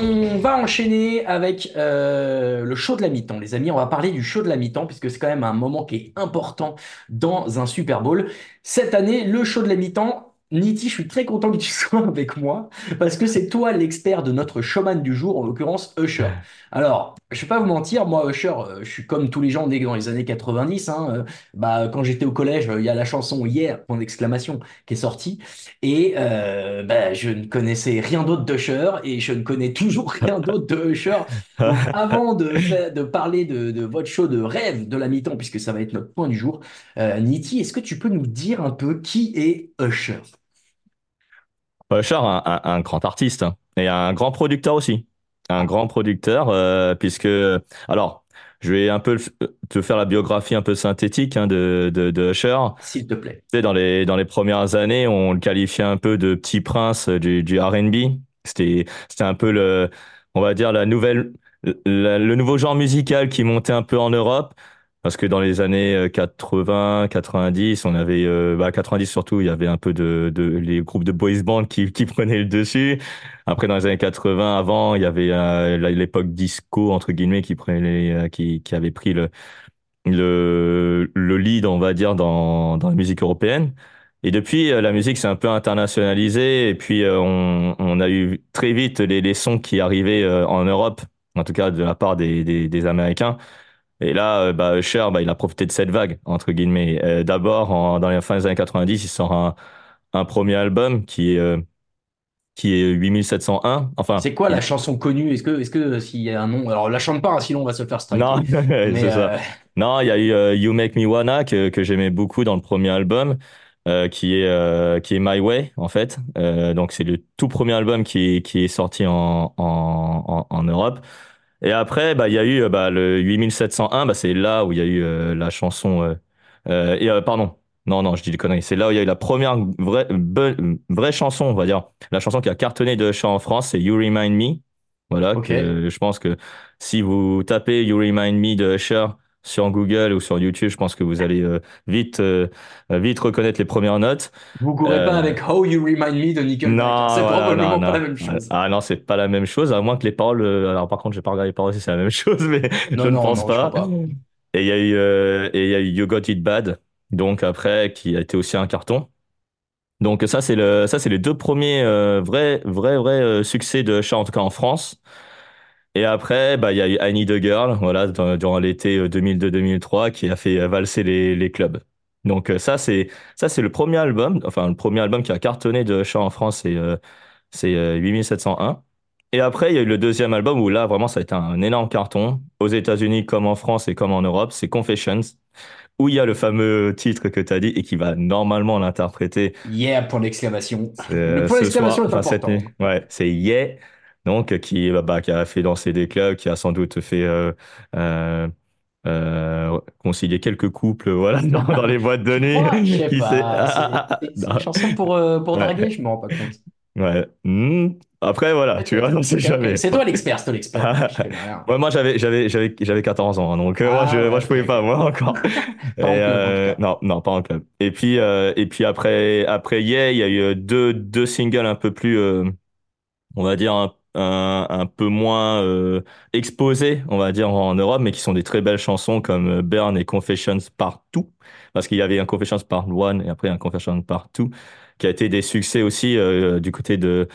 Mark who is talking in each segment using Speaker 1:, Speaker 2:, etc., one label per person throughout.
Speaker 1: On va enchaîner avec euh, le show de la mi-temps, les amis. On va parler du show de la mi-temps, puisque c'est quand même un moment qui est important dans un Super Bowl. Cette année, le show de la mi-temps, Niti, je suis très content que tu sois avec moi, parce que c'est toi l'expert de notre showman du jour, en l'occurrence Usher. Alors, je vais pas vous mentir, moi, Usher, euh, je suis comme tous les gens nés dans les années 90. hein, euh, bah, quand j'étais au collège, euh, il y a la chanson Hier, point d'exclamation, qui est sortie. Et euh, bah, je ne connaissais rien d'autre d'Usher, et je ne connais toujours rien d'autre de Usher. Donc, avant de, fa- de parler de, de votre show de rêve de la mi-temps, puisque ça va être notre point du jour, euh, Niti, est-ce que tu peux nous dire un peu qui est Usher?
Speaker 2: Usher, un, un- un grand artiste hein, et un grand producteur aussi. Un grand producteur, euh, puisque, alors, je vais un peu le- te faire la biographie un peu synthétique hein, de, de, de Usher.
Speaker 1: S'il te plaît.
Speaker 2: Tu sais, dans les, dans les premières années, on le qualifiait un peu de petit prince du, du R&B. C'était, c'était un peu le, on va dire, la nouvelle, la- le nouveau genre musical qui montait un peu en Europe. Parce que dans les années euh, 80, 90, on avait, euh, bah, 90 surtout, il y avait un peu de, de les groupes de boys band qui, qui prenaient le dessus. Après, dans les années 80, avant, il y avait euh, l'époque disco, entre guillemets, qui prenait, euh, qui, qui avait pris le, le, le lead, on va dire, dans, dans la musique européenne. Et depuis, euh, la musique s'est un peu internationalisée et puis euh, on, on a eu très vite les, les sons qui arrivaient euh, en Europe, en tout cas de la part des, des, des Américains. Et là, euh, bah, Usher, bah, il a profité de cette vague, entre guillemets. Euh, D'abord, dans les fins des années 90, il sort un, un premier album qui est, euh, qui est 8701. Enfin,
Speaker 1: C'est quoi la chanson connue? Est-ce que, est-ce que s'il y a un nom, alors la chante pas, hein, sinon on va se faire striker.
Speaker 2: Non, ça. Non, il y a eu You Make Me Wanna que, que j'aimais beaucoup dans le premier album, qui est qui est My Way en fait. Donc c'est le tout premier album qui qui est sorti en en en, en Europe. Et après, bah il y a eu bah, le 8701, bah c'est là où il y a eu euh, la chanson. euh, euh, et pardon, non non, je dis des conneries. C'est là où il y a eu la première vraie vraie chanson, on va dire. La chanson qui a cartonné de chant en France, c'est You Remind Me. Voilà,
Speaker 1: Ok.
Speaker 2: que je pense que si vous tapez You Remind Me de Usher sur Google ou sur YouTube, je pense que vous allez euh, vite, euh, vite reconnaître les premières notes.
Speaker 1: vous courez
Speaker 2: Euh,
Speaker 1: pas avec How You Remind Me de Nickelback.
Speaker 2: Non,
Speaker 1: c'est
Speaker 2: voilà,
Speaker 1: probablement
Speaker 2: non,
Speaker 1: pas
Speaker 2: non.
Speaker 1: la même chose.
Speaker 2: Ah non, c'est pas la même chose, à moins que les paroles. euh, Alors par contre, j'ai pas regardé les paroles si c'est la même chose, mais je ne pense
Speaker 1: je
Speaker 2: pas. Et il y a eu, euh, et il y a eu You Got It Bad, donc après qui a été aussi un carton. Donc ça c'est le, ça c'est les deux premiers euh, vrais, vrais, vrais euh, succès de Usher en tout cas en France. Et après, bah, il y a eu I Need a Girl, voilà, dans- durant l'été euh, 2002-2003, qui a fait euh, valser les, les clubs. Donc euh, ça, c'est ça, c'est le premier album, enfin le premier album qui a cartonné de Usher en France, c'est euh, c'est euh, 8701. Et après, il y a eu le deuxième album où là, vraiment, ça a été un énorme carton, aux États-Unis comme en France et comme en Europe, c'est Confessions, où il y a le fameux titre que tu as dit et qui va normalement l'interpréter
Speaker 1: Yeah, point d'exclamation.
Speaker 2: euh,
Speaker 1: Le point d'exclamation est
Speaker 2: cette
Speaker 1: important.
Speaker 2: nuit. Ouais, c'est Yeah, donc euh, qui, bah, bah, qui a fait danser des clubs, qui a sans doute fait euh, euh, euh, concilier quelques couples, voilà, dans, dans les boîtes de nuit.
Speaker 1: Je sais
Speaker 2: Qui sait
Speaker 1: pas. C'est- C'est c'est
Speaker 2: Non.
Speaker 1: une chanson pour, euh, pour
Speaker 2: Ouais.
Speaker 1: draguer, je me rends pas compte.
Speaker 2: Ouais. Hmm. Après, voilà, tu vois, on sait jamais.
Speaker 1: C'est toi l'expert, c'est toi l'expert.
Speaker 2: Ouais, moi, j'avais, j'avais, j'avais, j'avais 14 ans, hein, donc euh, moi,
Speaker 1: Ah,
Speaker 2: je, moi,
Speaker 1: ouais,
Speaker 2: je pouvais pas, moi, encore. Et,
Speaker 1: club, en
Speaker 2: euh, non, non, pas en club. Et puis, euh, et puis après, après Yeah, il y a eu euh, deux, deux singles un peu plus, euh, on va dire, un, un, un peu moins euh, exposés, on va dire, en Europe, mais qui sont des très belles chansons comme euh, Burn et Confessions Partout. Parce qu'il y avait un Confessions Part 1 et après un Confessions Part 2, qui a été des succès aussi euh, du côté de,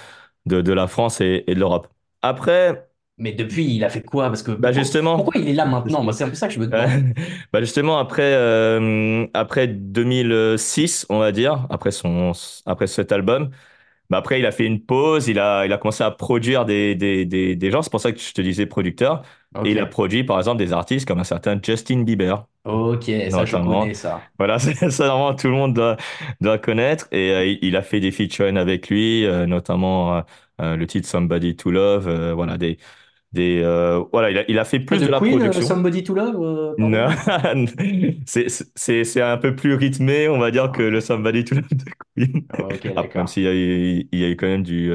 Speaker 2: de, de la France et, et de l'Europe. Après,
Speaker 1: Mais depuis, il a fait quoi? Parce que
Speaker 2: Bah justement,
Speaker 1: pourquoi il est là maintenant? Moi, c'est un peu ça que je me demande.
Speaker 2: bah justement après euh, après 2006 on va dire après son après cet album bah après il a fait une pause il a il a commencé à produire des des des, des gens. C'est pour ça que je te disais producteur. Et il a produit par exemple des artistes comme un certain Justin Bieber.
Speaker 1: Ok, ça, je connais ça.
Speaker 2: voilà c'est ça normalement tout le monde doit doit connaître. Et euh, il a fait des featuring avec lui euh, notamment euh, le titre Somebody to Love voilà des des euh, voilà il a il a fait
Speaker 1: Ah,
Speaker 2: plus
Speaker 1: de
Speaker 2: de la
Speaker 1: Queen, euh,
Speaker 2: production.
Speaker 1: Somebody to Love, euh,
Speaker 2: non, c'est c'est c'est un peu plus rythmé, on va dire, que le Somebody to Love de Queen. Après, même s'il y a, eu- il y a eu quand même du,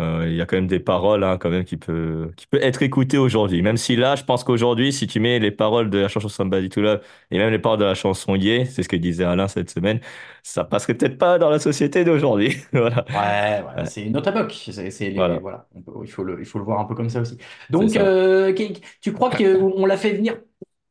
Speaker 2: euh, il y a quand même des paroles, hein, quand même, qui peut, qui peut être écoutées aujourd'hui. Même si là, je pense qu'aujourd'hui, si tu mets les paroles de la chanson Somebody to Love et même les paroles de la chanson Yeah, c'est ce que disait Alain cette semaine, ça passerait peut-être pas dans la société d'aujourd'hui. Voilà.
Speaker 1: Ouais, c'est une autre époque. C'est, c'est les,
Speaker 2: voilà,
Speaker 1: voilà, on peut- il faut le, il faut le voir un peu comme ça aussi.
Speaker 2: c'est
Speaker 1: Donc,
Speaker 2: ça.
Speaker 1: euh, tu crois qu'on l'a fait venir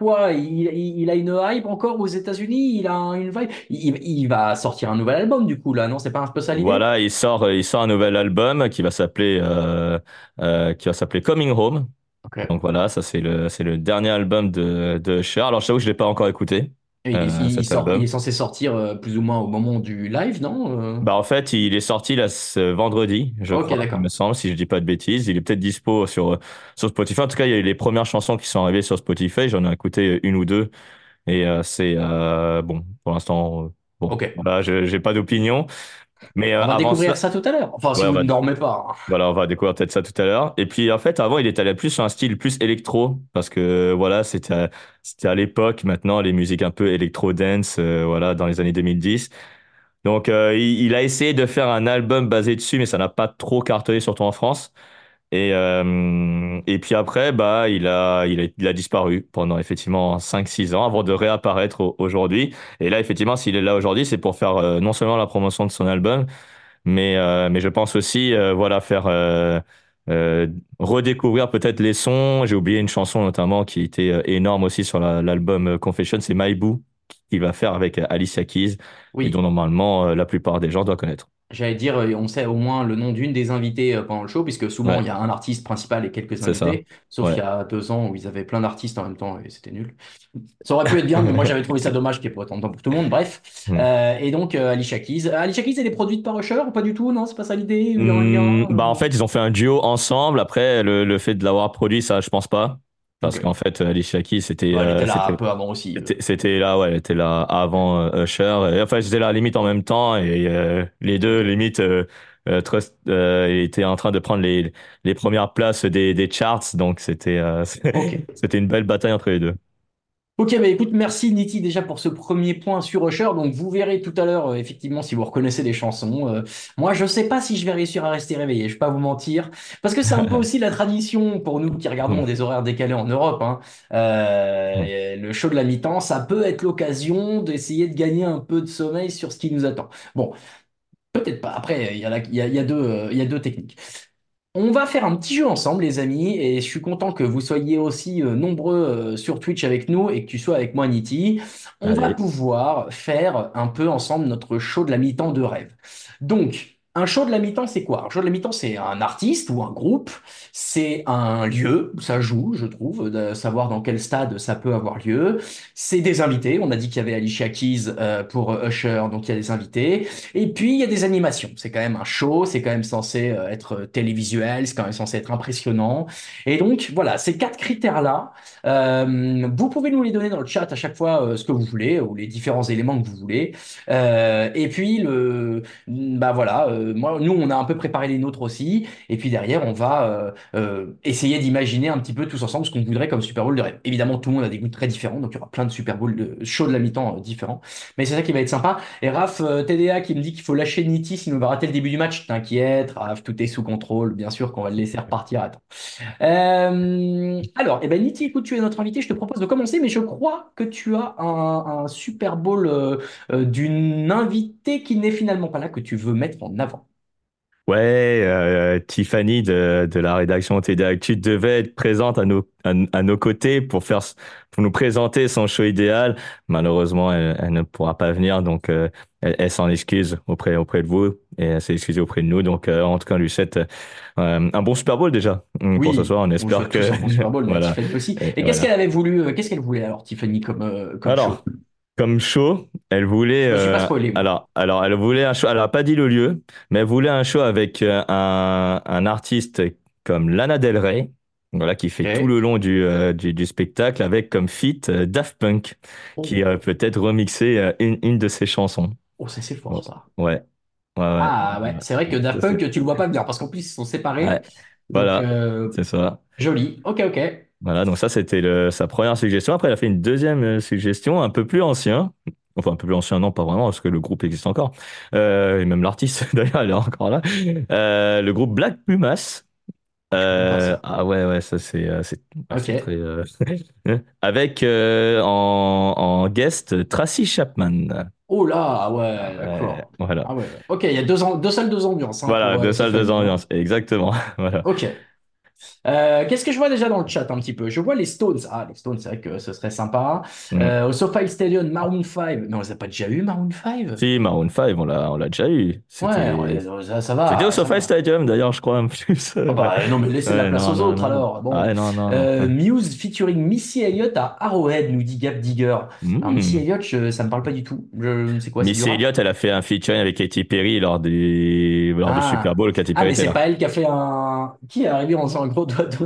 Speaker 1: quoi? Il, il- il a une hype encore aux États-Unis? Il a une vibe? Il, il va sortir un nouvel album du coup là, non? C'est pas un peu ça l'idée?
Speaker 2: Voilà, il sort, il sort un nouvel album qui va s'appeler, euh, euh, qui va s'appeler Coming Home. Donc voilà, ça c'est le c'est le dernier album de de Cher. Alors je t'avoue que je l'ai pas encore écouté
Speaker 1: il, est
Speaker 2: euh,
Speaker 1: il
Speaker 2: cet
Speaker 1: sort, il est censé sortir euh, plus ou moins au moment du live, non? Euh,
Speaker 2: Bah en fait, il est sorti là ce vendredi, je
Speaker 1: Ok,
Speaker 2: crois, il me semble, si je dis pas de bêtises. Il est peut-être dispo sur sur Spotify. En tout cas, il y a eu les premières chansons qui sont arrivées sur Spotify. J'en ai écouté une ou deux et euh, c'est euh, bon pour l'instant. bon,
Speaker 1: Ok.
Speaker 2: voilà, j'ai pas d'opinion. Mais euh,
Speaker 1: On va découvrir
Speaker 2: ça,
Speaker 1: ça tout à l'heure. Enfin, si
Speaker 2: ouais, on
Speaker 1: vous
Speaker 2: va
Speaker 1: ne dormez pas. hein.
Speaker 2: Voilà, on va découvrir peut-être ça tout à l'heure. Et puis en fait, avant, il était allé plus sur un style plus électro parce que voilà, c'était à- c'était à l'époque. Maintenant, les musiques un peu électro dance, euh, voilà, dans les années 2010. Donc, euh, il, il a essayé de faire un album basé dessus, mais ça n'a pas trop cartonné, surtout en France. Et euh, et puis après, bah, il a il a il a disparu pendant effectivement cinq six ans avant de réapparaître au- aujourd'hui. Et là, effectivement, s'il est là aujourd'hui, c'est pour faire euh, non seulement la promotion de son album mais, euh, mais je pense aussi, euh, voilà, faire euh, euh, redécouvrir peut-être les sons. J'ai oublié une chanson notamment qui était énorme aussi sur la- l'album Confession, c'est My Boo qu'il va faire avec Alicia Keys et dont
Speaker 1: Oui.
Speaker 2: normalement la plupart des gens doivent connaître.
Speaker 1: J'allais dire, euh, on sait au moins le nom d'une des invitées euh, pendant le show, puisque souvent il
Speaker 2: Ouais,
Speaker 1: y a un artiste principal et quelques
Speaker 2: ça.
Speaker 1: invités, sauf il
Speaker 2: Ouais.
Speaker 1: y a deux ans où ils avaient plein d'artistes en même temps et c'était nul. Ça aurait pu être bien, mais moi j'avais trouvé ça dommage qu'il n'y ait pas autant de temps pour tout le monde. Bref. Euh, et donc euh, Alicia Keys. Alicia Keys, elle est produite par Usher ou pas du tout? Non, c'est pas ça l'idée? Il
Speaker 2: Hmm, bah en fait, ils ont fait un duo ensemble. Après, le, le fait de l'avoir produit, ça, je pense pas. Parce qu'en fait, Alicia Keys, c'était
Speaker 1: Ouais, elle était
Speaker 2: euh,
Speaker 1: là un
Speaker 2: c'était
Speaker 1: peu avant aussi. euh.
Speaker 2: C'était c'était là, ouais, elle était là avant euh, Usher. Et, enfin, j'étais là limite en même temps et euh, les deux, limite, euh, euh, Trust euh, étaient en train de prendre les, les premières places des, des charts. Donc, c'était euh, c'était une belle bataille entre les deux.
Speaker 1: Ok, bah écoute, merci Niti déjà pour ce premier point sur Usher. Donc vous verrez tout à l'heure, euh, effectivement, si vous reconnaissez les chansons. Euh, moi, je sais pas si je vais réussir à rester réveillé, je vais pas vous mentir. Parce que c'est un peu aussi la tradition pour nous qui regardons des horaires décalés en Europe. hein. Euh, le show de la mi-temps, ça peut être l'occasion d'essayer de gagner un peu de sommeil sur ce qui nous attend. Bon, peut-être pas. Après, il y a, la- il y a, il y a deux, euh, il y a deux techniques. On va faire un petit jeu ensemble, les amis, et je suis content que vous soyez aussi euh, nombreux euh, sur Twitch avec nous et que tu sois avec moi, Niti. On va
Speaker 2: Allez.
Speaker 1: pouvoir faire un peu ensemble notre show de la mi-temps de rêve. Donc, un show de la mi-temps, c'est quoi? Un show de la mi-temps, c'est un artiste ou un groupe, c'est un lieu où ça joue, je trouve, de savoir dans quel stade ça peut avoir lieu. C'est des invités, on a dit qu'il y avait Alicia Keys euh, pour Usher, donc il y a des invités. Et puis, il y a des animations. C'est quand même un show, c'est quand même censé euh, être télévisuel, c'est quand même censé être impressionnant. Et donc, voilà, ces quatre critères-là, euh, vous pouvez nous les donner dans le chat à chaque fois ce que vous voulez, ou les différents éléments que vous voulez. Et puis, le, bah voilà, euh, moi, nous, on a un peu préparé les nôtres aussi. Et puis derrière, on va euh, euh, essayer d'imaginer un petit peu tous ensemble ce qu'on voudrait comme Super Bowl de rêve. Évidemment, tout le monde a des goûts très différents, donc il y aura plein de Super Bowl de shows de la mi-temps différents. Mais c'est ça qui va être sympa. Et Raph, TDA qui me dit qu'il faut lâcher Niti sinon on va rater le début du match. T'inquiète, Raph, tout est sous contrôle. Bien sûr qu'on va le laisser repartir. Euh, alors, eh ben, Niti, écoute, tu es notre invité. Je te propose de commencer, mais je crois que tu as un, un Super Bowl d'une invitée qui n'est finalement pas là, que tu veux mettre en avant.
Speaker 2: Ouais, euh, Tiffany de, de la rédaction TD Actu devait être présente à nos, à, à nos côtés pour faire, pour nous présenter son show idéal. Malheureusement, elle, elle ne pourra pas venir, donc euh, elle, elle s'en excuse auprès, auprès de vous et elle s'est excusée auprès de nous. Donc, euh, en tout cas, on lui souhaite euh, un bon Super Bowl déjà mm, pour ce soir. On espère que
Speaker 1: un bon Super Bowl,
Speaker 2: voilà.
Speaker 1: Aussi.
Speaker 2: Et
Speaker 1: Et qu'est-ce
Speaker 2: voilà.
Speaker 1: qu'elle avait voulu, euh, qu'est-ce qu'elle voulait alors, Tiffany, comme, euh, comme
Speaker 2: Alors,
Speaker 1: show?
Speaker 2: Comme show, elle voulait.
Speaker 1: Je suis pas
Speaker 2: euh,
Speaker 1: spoilé, moi.
Speaker 2: alors, alors, elle voulait un show. Elle a pas dit le lieu, mais elle voulait un show avec euh, un, un artiste comme Lana Del Rey, voilà, qui fait tout le long du, euh, du, du spectacle, avec comme feat euh, Daft Punk,
Speaker 1: Oh,
Speaker 2: qui euh, peut-être remixer une, une de ses chansons.
Speaker 1: oh, ça c'est fort ça.
Speaker 2: Ouais, ouais, ouais.
Speaker 1: Ah ouais, c'est vrai que Daft Punk, tu le vois pas venir parce qu'en plus ils sont séparés.
Speaker 2: Ouais,
Speaker 1: Donc,
Speaker 2: voilà, c'est ça.
Speaker 1: joli. Ok, ok.
Speaker 2: Voilà, donc ça, c'était le- sa première suggestion. Après, elle a fait une deuxième euh, suggestion, un peu plus ancien. Enfin, un peu plus ancien, non, pas vraiment, parce que le groupe existe encore. Euh, et même l'artiste, d'ailleurs, elle est encore là. Euh, le groupe Black Pumas. Euh, ah ouais, ouais, ça c'est ah, c'est
Speaker 1: Ok.
Speaker 2: très, avec en, en guest Tracy Chapman.
Speaker 1: Oh là, ouais, d'accord.
Speaker 2: Voilà.
Speaker 1: Ah ouais. Ok, il y a deux, deux salles, deux ambiances. hein,
Speaker 2: Voilà,
Speaker 1: pour,
Speaker 2: deux salles, deux ambiances. Exactement. Voilà.
Speaker 1: Ok. Euh, qu'est-ce que je vois déjà dans le chat un petit peu? Je vois les Stones. Ah, les Stones, c'est vrai que ce serait sympa.
Speaker 2: Mm.
Speaker 1: Euh, au SoFi Stadium, Maroon 5. Mais on les a pas déjà eu, Maroon 5?
Speaker 2: Si, Maroon 5, on l'a on l'a déjà eu.
Speaker 1: Ouais, les- ça, ça va.
Speaker 2: c'était au
Speaker 1: ça
Speaker 2: SoFi. Stadium, d'ailleurs, je crois, en plus.
Speaker 1: Ah bah, non, mais laissez la
Speaker 2: Ouais,
Speaker 1: place
Speaker 2: non,
Speaker 1: aux
Speaker 2: non,
Speaker 1: autres
Speaker 2: non.
Speaker 1: alors. Bon.
Speaker 2: Ouais, non, non, non.
Speaker 1: Euh, Muse featuring Missy Elliott à Arrowhead, nous dit Gap Digger. Alors,
Speaker 2: Mm.
Speaker 1: Missy Elliott, je- ça me parle pas du tout. Je, c'est quoi,
Speaker 2: Missy
Speaker 1: rap
Speaker 2: Elliott, elle a fait un featuring avec Katy Perry lors du, lors du
Speaker 1: Ah.
Speaker 2: Super Bowl. Katy
Speaker 1: Ah,
Speaker 2: Perry
Speaker 1: mais
Speaker 2: était
Speaker 1: c'est pas elle qui a fait un. Qui est arrivé en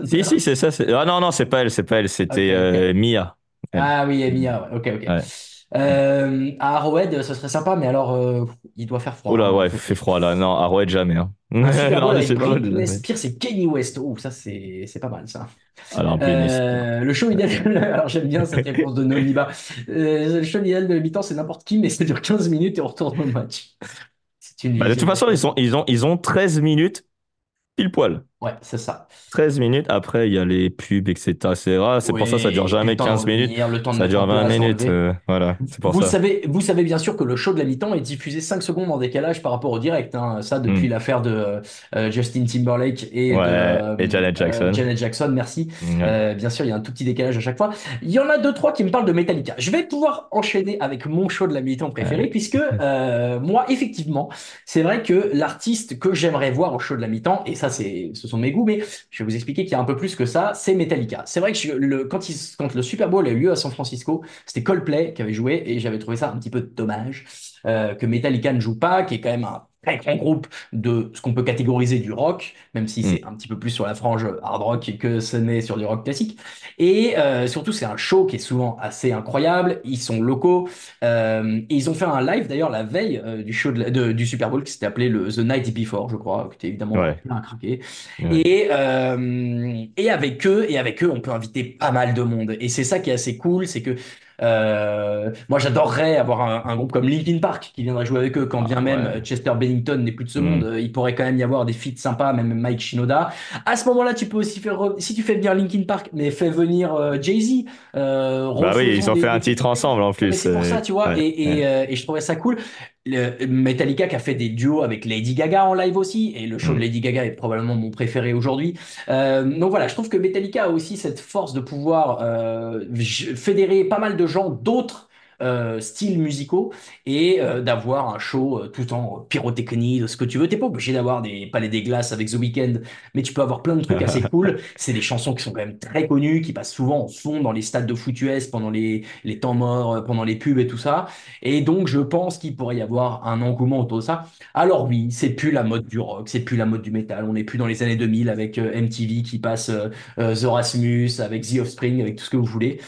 Speaker 2: Si, si, c'est ça. c'est- Ah non, non, c'est pas elle, c'est pas elle, c'était euh, Mia. elle.
Speaker 1: Ah oui, ouais. ok, ok.
Speaker 2: Ouais.
Speaker 1: Euh, à Arrowhead, ce serait sympa, mais alors, euh, il doit faire froid.
Speaker 2: Oula,
Speaker 1: hein.
Speaker 2: ouais,
Speaker 1: Faut-
Speaker 2: fait froid là. Non, Arrowhead jamais. Hein.
Speaker 1: Super
Speaker 2: Non, jamais.
Speaker 1: Spears et Kanye West. Oh, ça, c'est c'est pas mal, ça.
Speaker 2: Alors.
Speaker 1: Euh, le show idéal, alors j'aime bien cette réponse de Noliba. Le show idéal de mi-temps, c'est n'importe qui, mais ça dure 15 minutes et on retourne au match. C'est une
Speaker 2: Bah, de toute façon, ils, sont, ils, ont, ils ont 13 minutes pile poil.
Speaker 1: Ouais, c'est ça.
Speaker 2: 13 minutes. Après, il y a les pubs, etc. C'est rare. C'est pour ça que ça dure jamais
Speaker 1: le temps de
Speaker 2: 15 minutes.
Speaker 1: revenir, le temps de
Speaker 2: Ça dure
Speaker 1: en
Speaker 2: 20
Speaker 1: place,
Speaker 2: minutes. euh, voilà, c'est pour
Speaker 1: Vous
Speaker 2: ça.
Speaker 1: savez, vous savez bien sûr que le show de la mi-temps est diffusé 5 secondes en décalage par rapport au direct. hein. Ça, depuis
Speaker 2: Mm.
Speaker 1: l'affaire de euh, Justin Timberlake et,
Speaker 2: Ouais,
Speaker 1: de, euh,
Speaker 2: et Janet Jackson.
Speaker 1: Janet Jackson, merci. Bien sûr, il y a un tout petit décalage à chaque fois. Il y en a deux, trois qui me parlent de Metallica. Je vais pouvoir enchaîner avec mon show de la mi-temps préféré,
Speaker 2: Ouais.
Speaker 1: puisque moi, effectivement, c'est vrai que l'artiste que j'aimerais voir au show de la mi-temps, et ça, c'est, ce sont mes goûts, mais je vais vous expliquer qu'il y a un peu plus que ça, c'est Metallica. C'est vrai que le, quand le Super Bowl a eu lieu à San Francisco, c'était Coldplay qui avait joué, et j'avais trouvé ça un petit peu dommage euh, que Metallica ne joue pas, qui est quand même un très grand groupe de ce qu'on peut catégoriser du rock, même si c'est un petit peu plus sur la frange hard rock que ce n'est sur du rock classique. Et euh, surtout, c'est un show qui est souvent assez incroyable. Ils sont locaux. Euh, et ils ont fait un live d'ailleurs la veille euh, du show de la- de- du Super Bowl qui s'était appelé le The Night Before, je crois, qui était évidemment
Speaker 2: Ouais.
Speaker 1: plein à craquer.
Speaker 2: Ouais.
Speaker 1: Et, euh, et avec eux, et avec eux, on peut inviter pas mal de monde. Et c'est ça qui est assez cool, c'est que euh, moi j'adorerais avoir un, un groupe comme Linkin Park qui viendrait jouer avec eux, quand
Speaker 2: Ah,
Speaker 1: bien même
Speaker 2: ouais.
Speaker 1: Chester Bennington n'est plus de ce
Speaker 2: Mm.
Speaker 1: monde. Euh, Il pourrait quand même y avoir des feats sympas, même Mike Shinoda. À ce moment-là, tu peux aussi faire, re- si tu fais venir Linkin Park, mais fais venir euh, Jay-Z. Euh,
Speaker 2: Bah oui, ils ont
Speaker 1: des-
Speaker 2: fait un titre ensemble en plus.
Speaker 1: c'est pour ça,
Speaker 2: euh,
Speaker 1: tu vois,
Speaker 2: ouais,
Speaker 1: et, et,
Speaker 2: ouais.
Speaker 1: euh, et je trouvais ça cool. Le- Metallica qui a fait des duos avec Lady Gaga en live aussi, et le show de
Speaker 2: Mm.
Speaker 1: Lady Gaga est probablement mon préféré aujourd'hui. Euh, donc voilà, je trouve que Metallica a aussi cette force de pouvoir euh, fédérer pas mal de gens d'autres euh, styles musicaux et euh, d'avoir un show euh, tout en pyrotechnie, de ce que tu veux. T'es pas obligé d'avoir des palais des glaces avec The Weeknd, mais tu peux avoir plein de trucs assez cool. C'est des chansons qui sont quand même très connues, qui passent souvent en fond dans les stades de foot US pendant les, les temps morts, euh, pendant les pubs et tout ça. Et donc, je pense qu'il pourrait y avoir un engouement autour de ça. Alors oui, c'est plus la mode du rock, c'est plus la mode du métal. On n'est plus dans les années 2000 avec euh, MTV qui passe The Rasmus, avec The Offspring, avec tout ce que vous voulez.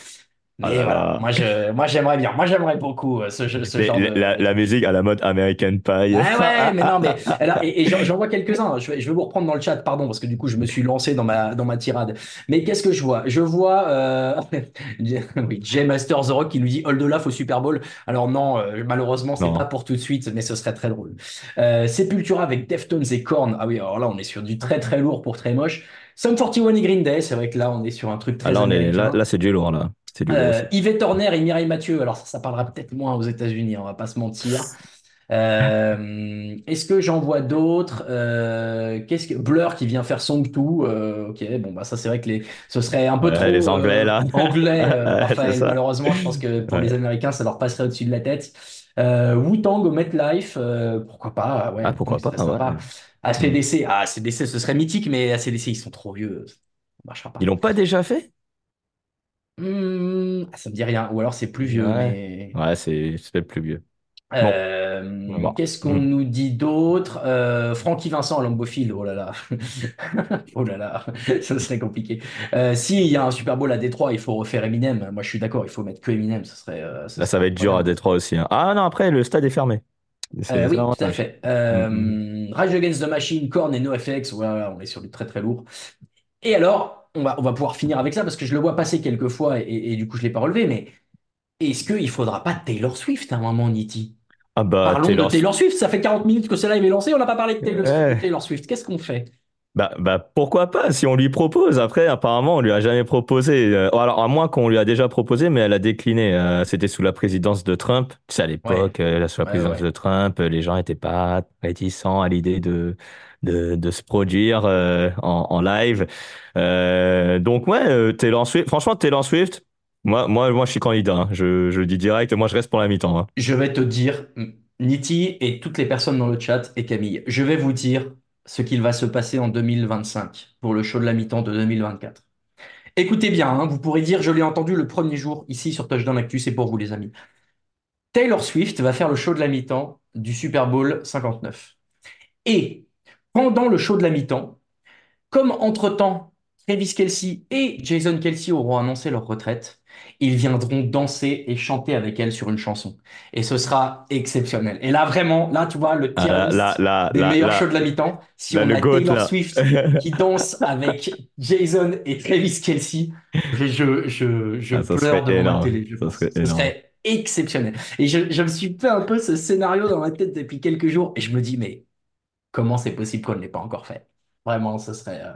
Speaker 1: Mais
Speaker 2: Ah là
Speaker 1: voilà,
Speaker 2: là.
Speaker 1: moi je, moi j'aimerais bien, moi j'aimerais beaucoup euh, ce, jeu- ce genre de.
Speaker 2: la, la musique à la mode American Pie.
Speaker 1: Ah ouais, mais non, mais alors, et, et j'en j'en vois quelques-uns. Je vais, je vais vous reprendre dans le chat, pardon, parce que du coup, je me suis lancé dans ma, dans ma tirade. Mais qu'est-ce que je vois? Je vois, euh, oui, Jay Master The Rock qui nous dit Hold Olaf au Super Bowl. Alors non, euh, malheureusement, c'est pas pour tout de suite, mais ce serait très drôle. Euh, Sepultura avec Deftones et Korn. Ah oui, alors là, on est sur du très très lourd pour très moche. Sum 41 et Green Day, c'est vrai que là, on est sur un truc très
Speaker 2: Ah, là, on est,
Speaker 1: américain.
Speaker 2: là, là c'est du lourd, là.
Speaker 1: Euh,
Speaker 2: aussi.
Speaker 1: Yvette Horner et Mireille Mathieu. Alors ça, ça parlera peut-être moins aux États-Unis, on va pas se mentir. Euh, est-ce que j'en vois d'autres? Euh, Qu'est-ce que Blur qui vient faire Song 2 euh, Ok, bon bah ça c'est vrai que les ce serait un peu trop
Speaker 2: les Anglais, là.
Speaker 1: anglais. Raphaël, malheureusement, je pense que pour les. Américains, ça leur passerait au-dessus de la tête. Euh, Wu-Tang au MetLife, pourquoi pas? Ouais,
Speaker 2: Ah,
Speaker 1: non,
Speaker 2: pourquoi pas,
Speaker 1: serait
Speaker 2: ouais.
Speaker 1: ACDC, ah ACDC, ce serait mythique, mais ACDC ils sont trop vieux, ça marchera pas.
Speaker 2: Ils l'ont pas déjà fait?
Speaker 1: Hmm, ah, ça me dit rien, ou alors c'est plus vieux,
Speaker 2: Ouais.
Speaker 1: mais.
Speaker 2: Ouais, c'est c'est peut-être plus vieux.
Speaker 1: Euh,
Speaker 2: Bon.
Speaker 1: qu'est-ce qu'on
Speaker 2: Mm.
Speaker 1: nous dit d'autre? Euh, Francky Vincent, Lambophile, oh là là. Oh là là, ça serait compliqué. Euh, si il y a un Super Bowl à Détroit, il faut refaire Eminem. Moi, je suis d'accord, il faut mettre que Eminem, ce serait, euh, ce
Speaker 2: Là, ça
Speaker 1: serait
Speaker 2: va être dur à
Speaker 1: incroyable.
Speaker 2: Détroit aussi. hein. Ah non, après, le stade est fermé. C'est
Speaker 1: Euh, oui, tout à
Speaker 2: l'avantage.
Speaker 1: fait. Euh,
Speaker 2: Mhm.
Speaker 1: Rage Against the Machine, Korn et NoFX, voilà, on est sur du très très lourd. Et alors, on va, on va pouvoir finir avec ça parce que je le vois passer quelques fois et, et- et du coup, je l'ai pas relevé, mais est-ce qu'il faudra pas Taylor Swift à un moment, Niti?
Speaker 2: Ah bah,
Speaker 1: Parlons
Speaker 2: Taylor
Speaker 1: de Taylor Swift, ça fait 40 minutes que ce live est lancé, on n'a pas parlé de Taylor,
Speaker 2: Ouais.
Speaker 1: de Taylor Swift. Qu'est-ce qu'on fait?
Speaker 2: Bah, bah, pourquoi pas si on lui propose. Après, apparemment, on lui a jamais proposé. Euh, alors, à moins qu'on lui a déjà proposé, mais elle a décliné. Euh, c'était sous la présidence de Trump. Tu sais, à l'époque, euh, sous la présidence
Speaker 1: ouais.
Speaker 2: de Trump, les gens n'étaient pas réticents à l'idée de, de, se produire euh, en, live. Euh, donc, ouais, euh, Taylor Swift. Franchement, Taylor Swift, moi, moi, moi, je suis candidat. hein. Je, je dis direct. Moi, je reste pour la mi-temps. hein.
Speaker 1: Je vais te dire, Niti et toutes les personnes dans le chat et Camille, je vais vous dire ce qu'il va se passer en 2025 pour le show de la mi-temps de 2024. Écoutez bien, hein, vous pourrez dire, je l'ai entendu le premier jour ici sur Touchdown Actu, c'est pour vous les amis. Taylor Swift va faire le show de la mi-temps du Super Bowl 59. Et pendant le show de la mi-temps, comme entre-temps, Travis Kelce et Jason Kelce auront annoncé leur retraite, ils viendront danser et chanter avec elle sur une chanson. Et ce sera exceptionnel. Et là, vraiment, là, tu vois, le
Speaker 2: Ah,
Speaker 1: tier
Speaker 2: là, là,
Speaker 1: des
Speaker 2: là,
Speaker 1: meilleurs shows de la mi-temps, si on a
Speaker 2: GOAT,
Speaker 1: Taylor. Swift qui danse avec Jason et Travis Kelce, je, je, je,
Speaker 2: Ah,
Speaker 1: pleure devant ma
Speaker 2: énorme.
Speaker 1: télé. je pense.
Speaker 2: serait
Speaker 1: Ce serait exceptionnel. Et je, je me suis fait un peu ce scénario dans ma tête depuis quelques jours et je me dis, mais comment c'est possible qu'on ne l'ait pas encore fait? Vraiment, ce serait. euh,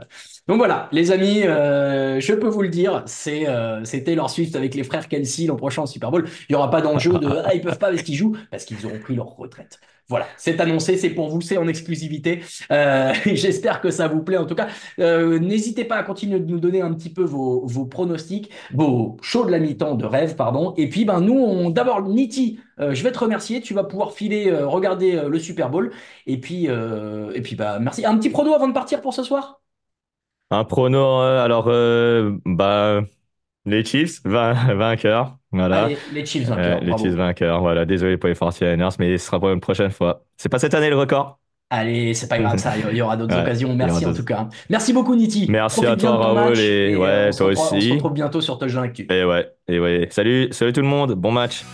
Speaker 1: Donc voilà, les amis, euh, je peux vous le dire, c'est euh, c'est Taylor Swift avec les frères Kelsey l'an prochain au Super Bowl. Il n'y aura pas d'enjeu de ah, ils peuvent pas parce qu'ils jouent, parce qu'ils auront pris leur retraite. Voilà, c'est annoncé, c'est pour vous, c'est en exclusivité. Euh, J'espère que ça vous plaît en tout cas. Euh, N'hésitez pas à continuer de nous donner un petit peu vos, pronostics, vos shows de la mi-temps de rêve, pardon. Et puis, ben, nous, d'abord, Niti, euh, je vais te remercier. Tu vas pouvoir filer, regarder le Super Bowl. Et puis, et puis bah, merci. Un petit prono avant de partir pour ce soir?
Speaker 2: Un prono, alors, bah, les Chiefs, vain- vainqueurs, voilà.
Speaker 1: Allez, les Chiefs
Speaker 2: Euh,
Speaker 1: vainqueurs,
Speaker 2: les
Speaker 1: bravo.
Speaker 2: Chiefs vainqueurs, voilà. Désolé pour les 49ers, mais ce sera pour une prochaine fois. C'est pas cette année le record?
Speaker 1: Allez, c'est pas grave, ça, il y aura d'autres
Speaker 2: Ouais,
Speaker 1: occasions. Merci en tout cas. Merci beaucoup, Niti.
Speaker 2: Merci
Speaker 1: Profite
Speaker 2: à toi,
Speaker 1: et,
Speaker 2: ouais,
Speaker 1: euh, on se
Speaker 2: toi
Speaker 1: retrouve- On se
Speaker 2: aussi.
Speaker 1: retrouve bientôt sur Touchdown Actu.
Speaker 2: Et ouais, et ouais. Salut, salut tout le monde, bon match.